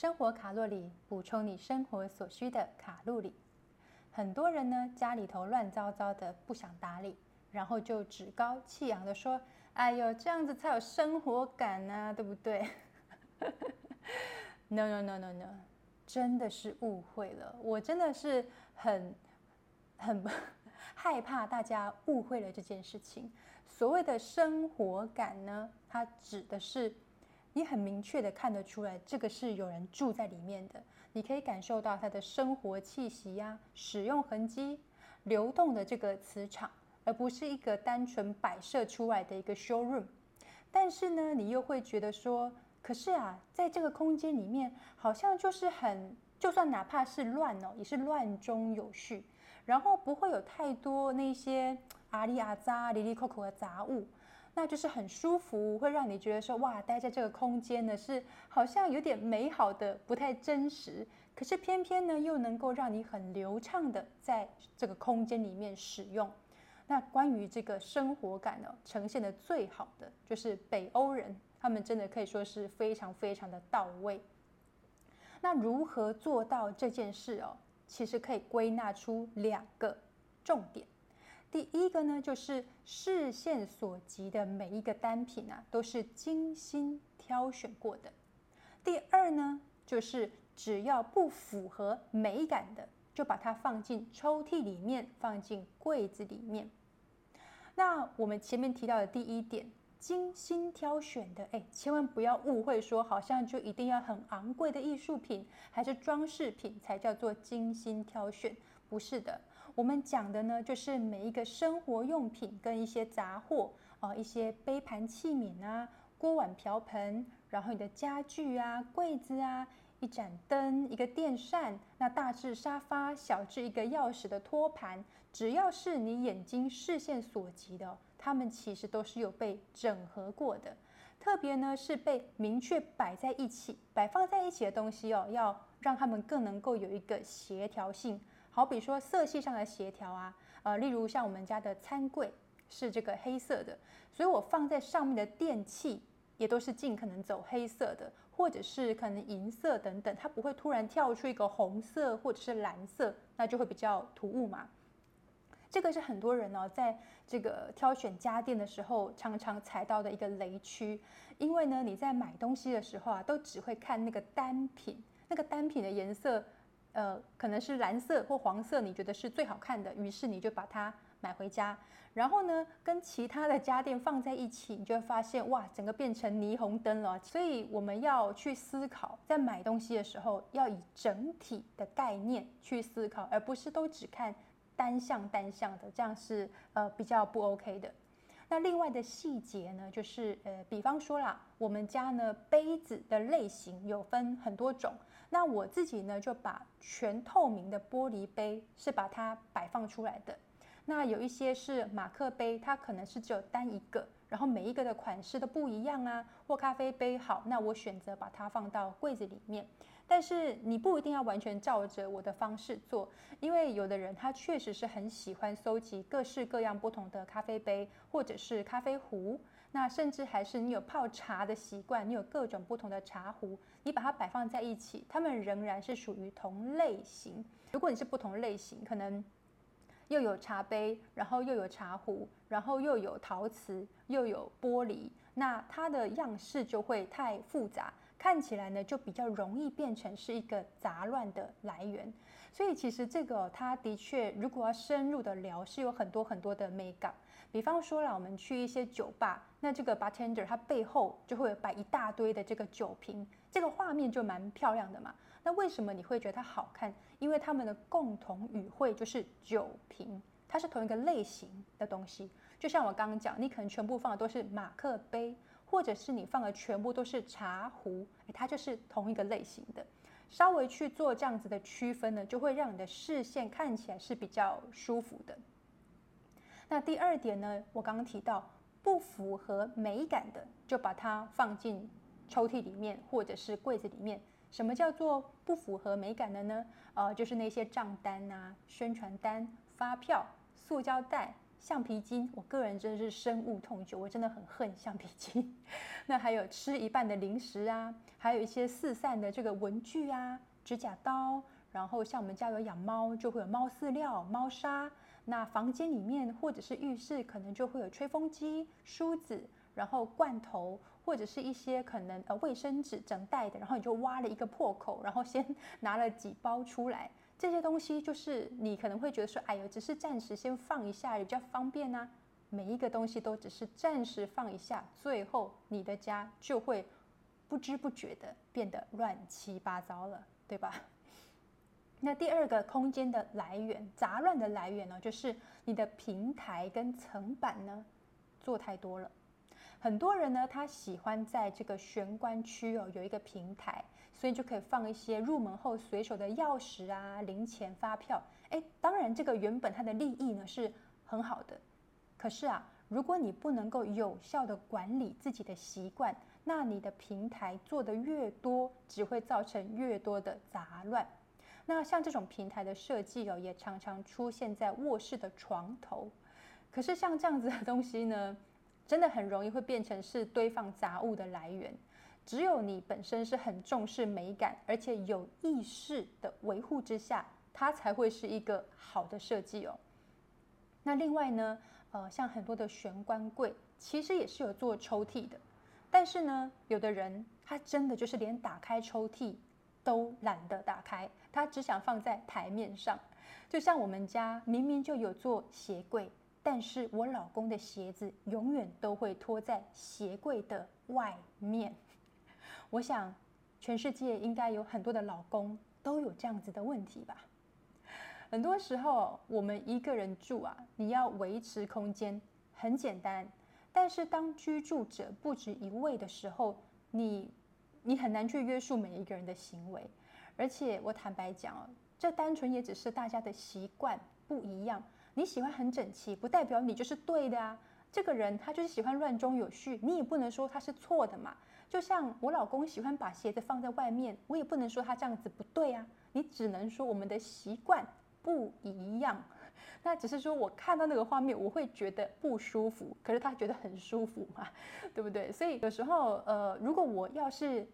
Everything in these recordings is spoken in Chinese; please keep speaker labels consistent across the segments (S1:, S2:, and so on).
S1: 生活卡路里，补充你生活所需的卡路里。很多人呢，家里头乱糟糟的，不想打理，然后就趾高气扬的说：“哎呦，这样子才有生活感呢，对不对？” No no no no no，真的是误会了。我真的是很很害怕大家误会了这件事情。所谓的生活感呢，它指的是。你很明确的看得出来，这个是有人住在里面的，你可以感受到它的生活气息呀、使用痕迹、流动的这个磁场，而不是一个单纯摆设出来的一个 showroom。但是呢，你又会觉得说，可是啊，在这个空间里面，好像就是很，就算哪怕是乱哦，也是乱中有序，然后不会有太多那些阿里阿扎、里里扣扣的杂物。那就是很舒服，会让你觉得说哇，待在这个空间呢是好像有点美好的，不太真实。可是偏偏呢又能够让你很流畅的在这个空间里面使用。那关于这个生活感呢，呈现的最好的就是北欧人，他们真的可以说是非常非常的到位。那如何做到这件事哦？其实可以归纳出两个重点。第一个呢，就是视线所及的每一个单品啊，都是精心挑选过的。第二呢，就是只要不符合美感的，就把它放进抽屉里面，放进柜子里面。那我们前面提到的第一点，精心挑选的，哎，千万不要误会，说好像就一定要很昂贵的艺术品还是装饰品才叫做精心挑选，不是的。我们讲的呢，就是每一个生活用品跟一些杂货啊，一些杯盘器皿啊，锅碗瓢盆，然后你的家具啊，柜子啊，一盏灯，一个电扇，那大至沙发，小至一个钥匙的托盘，只要是你眼睛视线所及的，它们其实都是有被整合过的。特别呢，是被明确摆在一起、摆放在一起的东西哦，要让它们更能够有一个协调性。好比说色系上的协调啊，呃，例如像我们家的餐柜是这个黑色的，所以我放在上面的电器也都是尽可能走黑色的，或者是可能银色等等，它不会突然跳出一个红色或者是蓝色，那就会比较突兀嘛。这个是很多人呢在这个挑选家电的时候常常踩到的一个雷区，因为呢你在买东西的时候啊，都只会看那个单品，那个单品的颜色。呃，可能是蓝色或黄色，你觉得是最好看的，于是你就把它买回家。然后呢，跟其他的家电放在一起，你就会发现，哇，整个变成霓虹灯了。所以我们要去思考，在买东西的时候，要以整体的概念去思考，而不是都只看单项单项的，这样是呃比较不 OK 的。那另外的细节呢，就是呃，比方说啦，我们家呢杯子的类型有分很多种。那我自己呢，就把全透明的玻璃杯是把它摆放出来的。那有一些是马克杯，它可能是只有单一个，然后每一个的款式都不一样啊。或咖啡杯，好，那我选择把它放到柜子里面。但是你不一定要完全照着我的方式做，因为有的人他确实是很喜欢搜集各式各样不同的咖啡杯或者是咖啡壶，那甚至还是你有泡茶的习惯，你有各种不同的茶壶，你把它摆放在一起，它们仍然是属于同类型。如果你是不同类型，可能又有茶杯，然后又有茶壶，然后又有陶瓷，又有玻璃，那它的样式就会太复杂。看起来呢，就比较容易变成是一个杂乱的来源，所以其实这个它的确，如果要深入的聊，是有很多很多的美感。比方说啦，我们去一些酒吧，那这个 bartender 他背后就会摆一大堆的这个酒瓶，这个画面就蛮漂亮的嘛。那为什么你会觉得它好看？因为他们的共同语汇就是酒瓶，它是同一个类型的东西。就像我刚刚讲，你可能全部放的都是马克杯。或者是你放的全部都是茶壶，它就是同一个类型的。稍微去做这样子的区分呢，就会让你的视线看起来是比较舒服的。那第二点呢，我刚刚提到不符合美感的，就把它放进抽屉里面或者是柜子里面。什么叫做不符合美感的呢？呃，就是那些账单啊、宣传单、发票、塑胶袋、橡皮筋，我个人真的是深恶痛绝，我真的很恨橡皮筋。那还有吃一半的零食啊，还有一些四散的这个文具啊，指甲刀，然后像我们家有养猫，就会有猫饲料、猫砂。那房间里面或者是浴室，可能就会有吹风机、梳子，然后罐头。或者是一些可能呃卫生纸整袋的，然后你就挖了一个破口，然后先 拿了几包出来。这些东西就是你可能会觉得说，哎呦，只是暂时先放一下，也比较方便啊。每一个东西都只是暂时放一下，最后你的家就会不知不觉的变得乱七八糟了，对吧？那第二个空间的来源，杂乱的来源呢，就是你的平台跟层板呢做太多了。很多人呢，他喜欢在这个玄关区哦有一个平台，所以就可以放一些入门后随手的钥匙啊、零钱、发票。哎，当然这个原本它的利益呢是很好的，可是啊，如果你不能够有效的管理自己的习惯，那你的平台做的越多，只会造成越多的杂乱。那像这种平台的设计哦，也常常出现在卧室的床头。可是像这样子的东西呢？真的很容易会变成是堆放杂物的来源。只有你本身是很重视美感，而且有意识的维护之下，它才会是一个好的设计哦。那另外呢，呃，像很多的玄关柜，其实也是有做抽屉的，但是呢，有的人他真的就是连打开抽屉都懒得打开，他只想放在台面上。就像我们家明明就有做鞋柜。但是我老公的鞋子永远都会拖在鞋柜的外面。我想，全世界应该有很多的老公都有这样子的问题吧。很多时候，我们一个人住啊，你要维持空间很简单，但是当居住者不止一位的时候，你你很难去约束每一个人的行为。而且我坦白讲哦，这单纯也只是大家的习惯不一样。你喜欢很整齐，不代表你就是对的啊。这个人他就是喜欢乱中有序，你也不能说他是错的嘛。就像我老公喜欢把鞋子放在外面，我也不能说他这样子不对啊。你只能说我们的习惯不一样。那只是说我看到那个画面，我会觉得不舒服，可是他觉得很舒服嘛，对不对？所以有时候，呃，如果我要是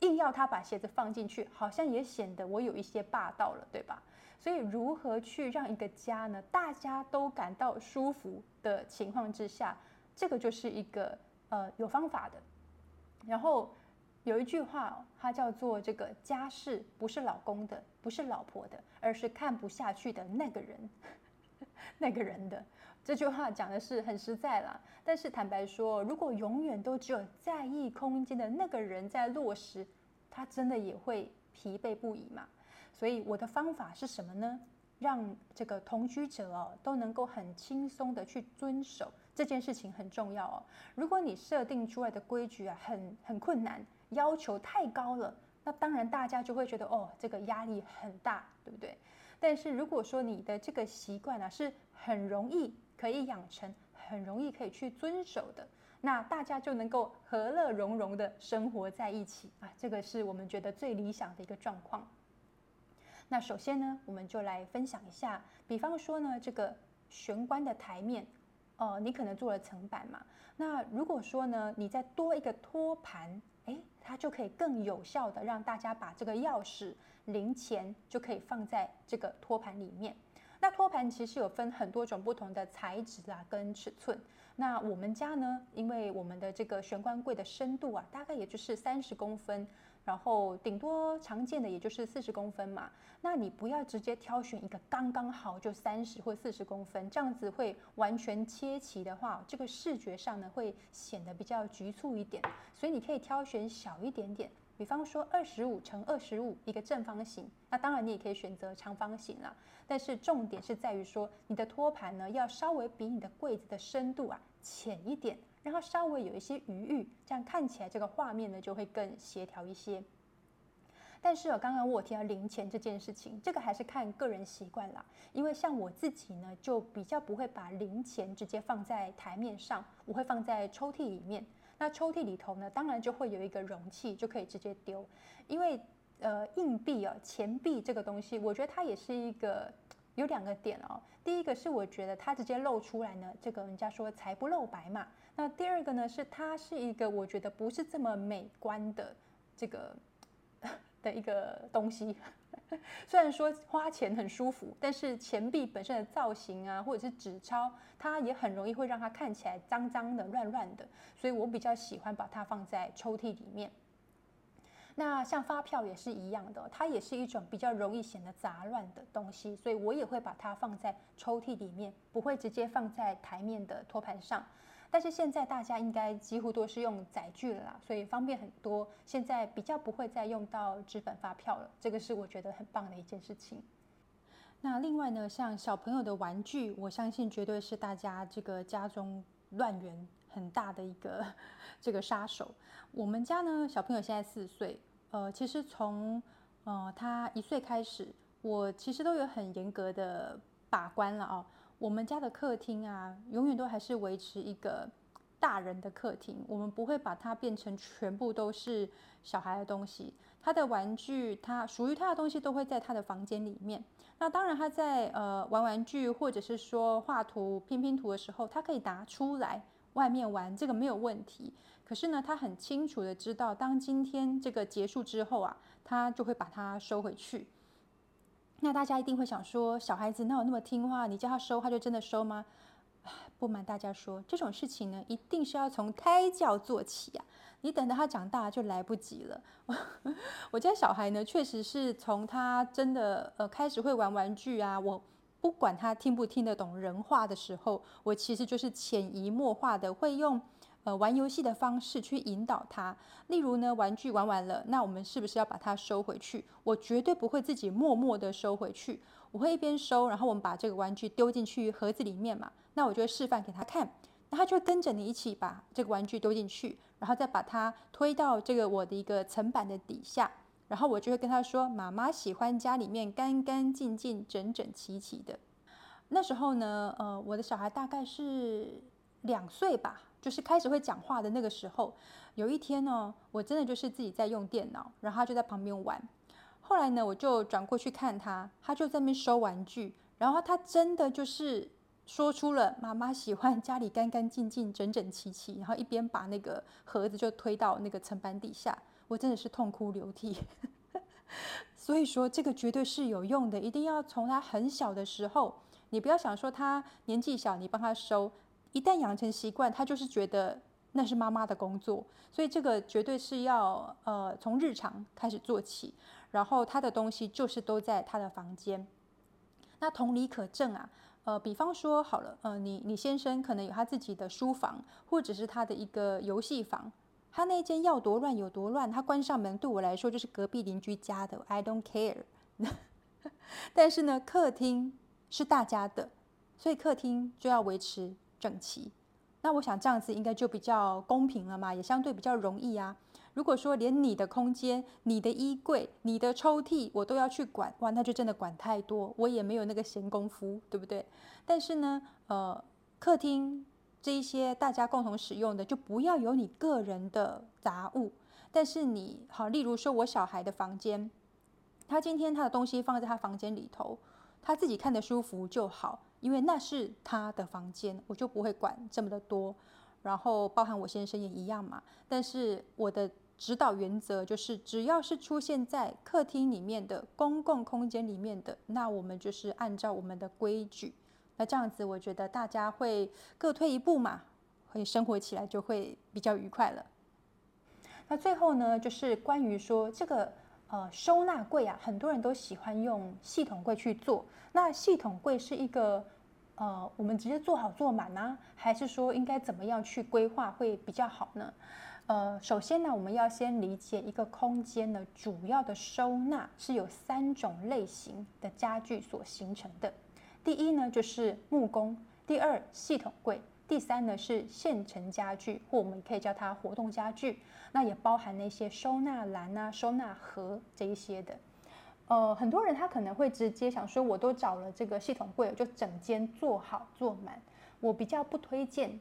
S1: 硬要他把鞋子放进去，好像也显得我有一些霸道了，对吧？所以，如何去让一个家呢？大家都感到舒服的情况之下，这个就是一个呃有方法的。然后有一句话，它叫做“这个家事不是老公的，不是老婆的，而是看不下去的那个人，那个人的”。这句话讲的是很实在啦。但是坦白说，如果永远都只有在意空间的那个人在落实，他真的也会疲惫不已嘛。所以我的方法是什么呢？让这个同居者哦都能够很轻松的去遵守这件事情很重要哦。如果你设定出来的规矩啊很很困难，要求太高了，那当然大家就会觉得哦这个压力很大，对不对？但是如果说你的这个习惯啊是很容易可以养成，很容易可以去遵守的，那大家就能够和乐融融的生活在一起啊。这个是我们觉得最理想的一个状况。那首先呢，我们就来分享一下，比方说呢，这个玄关的台面，呃，你可能做了层板嘛。那如果说呢，你再多一个托盘，哎，它就可以更有效的让大家把这个钥匙、零钱就可以放在这个托盘里面。那托盘其实有分很多种不同的材质啊，跟尺寸。那我们家呢，因为我们的这个玄关柜的深度啊，大概也就是三十公分。然后顶多常见的也就是四十公分嘛，那你不要直接挑选一个刚刚好就三十或四十公分，这样子会完全切齐的话，这个视觉上呢会显得比较局促一点。所以你可以挑选小一点点，比方说二十五乘二十五一个正方形。那当然你也可以选择长方形啦，但是重点是在于说你的托盘呢要稍微比你的柜子的深度啊浅一点。让它稍微有一些余裕，这样看起来这个画面呢就会更协调一些。但是哦，刚刚我提到零钱这件事情，这个还是看个人习惯啦。因为像我自己呢，就比较不会把零钱直接放在台面上，我会放在抽屉里面。那抽屉里头呢，当然就会有一个容器，就可以直接丢。因为呃，硬币啊，钱币这个东西，我觉得它也是一个有两个点哦。第一个是我觉得它直接露出来呢，这个人家说财不露白嘛。那第二个呢是它是一个我觉得不是这么美观的这个 的一个东西。虽然说花钱很舒服，但是钱币本身的造型啊，或者是纸钞，它也很容易会让它看起来脏脏的、乱乱的。所以我比较喜欢把它放在抽屉里面。那像发票也是一样的，它也是一种比较容易显得杂乱的东西，所以我也会把它放在抽屉里面，不会直接放在台面的托盘上。但是现在大家应该几乎都是用载具了啦，所以方便很多。现在比较不会再用到纸本发票了，这个是我觉得很棒的一件事情。那另外呢，像小朋友的玩具，我相信绝对是大家这个家中乱源很大的一个这个杀手。我们家呢，小朋友现在四岁，呃，其实从呃他一岁开始，我其实都有很严格的把关了哦。我们家的客厅啊，永远都还是维持一个大人的客厅，我们不会把它变成全部都是小孩的东西。他的玩具，他属于他的东西都会在他的房间里面。那当然，他在呃玩玩具或者是说画图、拼拼图的时候，他可以拿出来外面玩，这个没有问题。可是呢，他很清楚的知道，当今天这个结束之后啊，他就会把它收回去。那大家一定会想说，小孩子哪有那么听话？你叫他收，他就真的收吗？不瞒大家说，这种事情呢，一定是要从胎教做起呀。你等到他长大就来不及了。我家小孩呢，确实是从他真的呃开始会玩玩具啊，我不管他听不听得懂人话的时候，我其实就是潜移默化的会用。呃，玩游戏的方式去引导他，例如呢，玩具玩完了，那我们是不是要把它收回去？我绝对不会自己默默的收回去，我会一边收，然后我们把这个玩具丢进去盒子里面嘛。那我就会示范给他看，那他就会跟着你一起把这个玩具丢进去，然后再把它推到这个我的一个层板的底下，然后我就会跟他说：“妈妈喜欢家里面干干净净、整整齐齐的。”那时候呢，呃，我的小孩大概是两岁吧。就是开始会讲话的那个时候，有一天呢，我真的就是自己在用电脑，然后他就在旁边玩。后来呢，我就转过去看他，他就在那边收玩具，然后他真的就是说出了妈妈喜欢家里干干净净、整整齐齐，然后一边把那个盒子就推到那个层板底下，我真的是痛哭流涕。所以说，这个绝对是有用的，一定要从他很小的时候，你不要想说他年纪小，你帮他收。一旦养成习惯，他就是觉得那是妈妈的工作，所以这个绝对是要呃从日常开始做起，然后他的东西就是都在他的房间。那同理可证啊，呃，比方说好了，呃，你你先生可能有他自己的书房，或者是他的一个游戏房，他那间要多乱有多乱，他关上门对我来说就是隔壁邻居家的，I don't care。但是呢，客厅是大家的，所以客厅就要维持。整齐，那我想这样子应该就比较公平了嘛，也相对比较容易啊。如果说连你的空间、你的衣柜、你的抽屉我都要去管，哇，那就真的管太多，我也没有那个闲工夫，对不对？但是呢，呃，客厅这一些大家共同使用的，就不要有你个人的杂物。但是你好，例如说我小孩的房间，他今天他的东西放在他房间里头，他自己看得舒服就好。因为那是他的房间，我就不会管这么的多，然后包含我先生也一样嘛。但是我的指导原则就是，只要是出现在客厅里面的公共空间里面的，那我们就是按照我们的规矩。那这样子，我觉得大家会各退一步嘛，会生活起来就会比较愉快了。那最后呢，就是关于说这个。呃，收纳柜啊，很多人都喜欢用系统柜去做。那系统柜是一个呃，我们直接做好做满呢，还是说应该怎么样去规划会比较好呢？呃，首先呢，我们要先理解一个空间的主要的收纳是有三种类型的家具所形成的。第一呢，就是木工；第二，系统柜。第三呢是现成家具，或我们可以叫它活动家具，那也包含那些收纳篮啊、收纳盒这一些的。呃，很多人他可能会直接想说，我都找了这个系统柜，就整间做好做满。我比较不推荐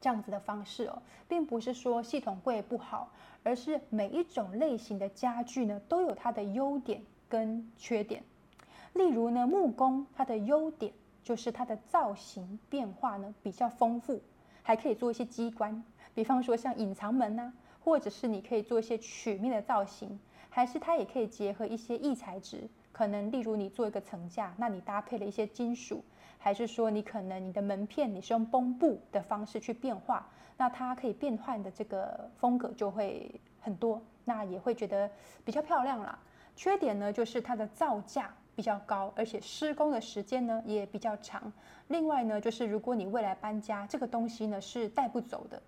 S1: 这样子的方式哦，并不是说系统柜不好，而是每一种类型的家具呢都有它的优点跟缺点。例如呢，木工它的优点就是它的造型变化呢比较丰富，还可以做一些机关，比方说像隐藏门呐，或者是你可以做一些曲面的造型，还是它也可以结合一些异材质，可能例如你做一个层架，那你搭配了一些金属，还是说你可能你的门片你是用绷布的方式去变化，那它可以变换的这个风格就会很多，那也会觉得比较漂亮啦。缺点呢就是它的造价。比较高，而且施工的时间呢也比较长。另外呢，就是如果你未来搬家，这个东西呢是带不走的。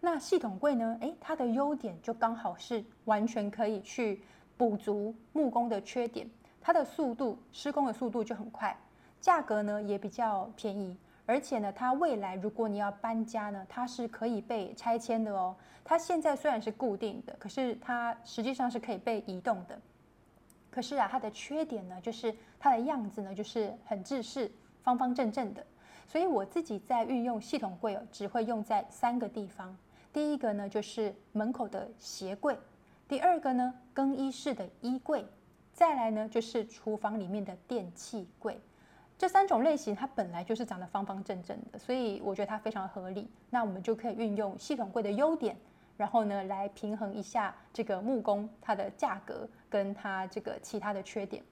S1: 那系统柜呢，诶，它的优点就刚好是完全可以去补足木工的缺点。它的速度，施工的速度就很快，价格呢也比较便宜。而且呢，它未来如果你要搬家呢，它是可以被拆迁的哦。它现在虽然是固定的，可是它实际上是可以被移动的。可是啊，它的缺点呢，就是它的样子呢，就是很制式，方方正正的。所以我自己在运用系统柜哦，只会用在三个地方。第一个呢，就是门口的鞋柜；第二个呢，更衣室的衣柜；再来呢，就是厨房里面的电器柜。这三种类型它本来就是长得方方正正的，所以我觉得它非常合理。那我们就可以运用系统柜的优点。然后呢，来平衡一下这个木工它的价格跟它这个其他的缺点。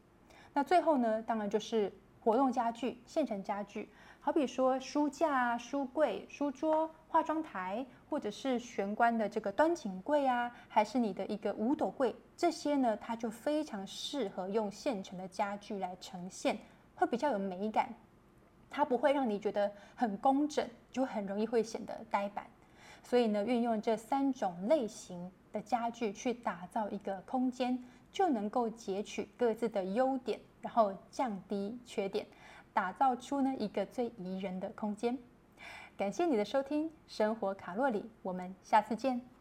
S1: 那最后呢，当然就是活动家具、现成家具，好比说书架、书柜、书桌、化妆台，或者是玄关的这个端景柜啊，还是你的一个五斗柜，这些呢，它就非常适合用现成的家具来呈现，会比较有美感，它不会让你觉得很工整，就很容易会显得呆板。所以呢，运用这三种类型的家具去打造一个空间，就能够截取各自的优点，然后降低缺点，打造出呢一个最宜人的空间。感谢你的收听，生活卡洛里，我们下次见。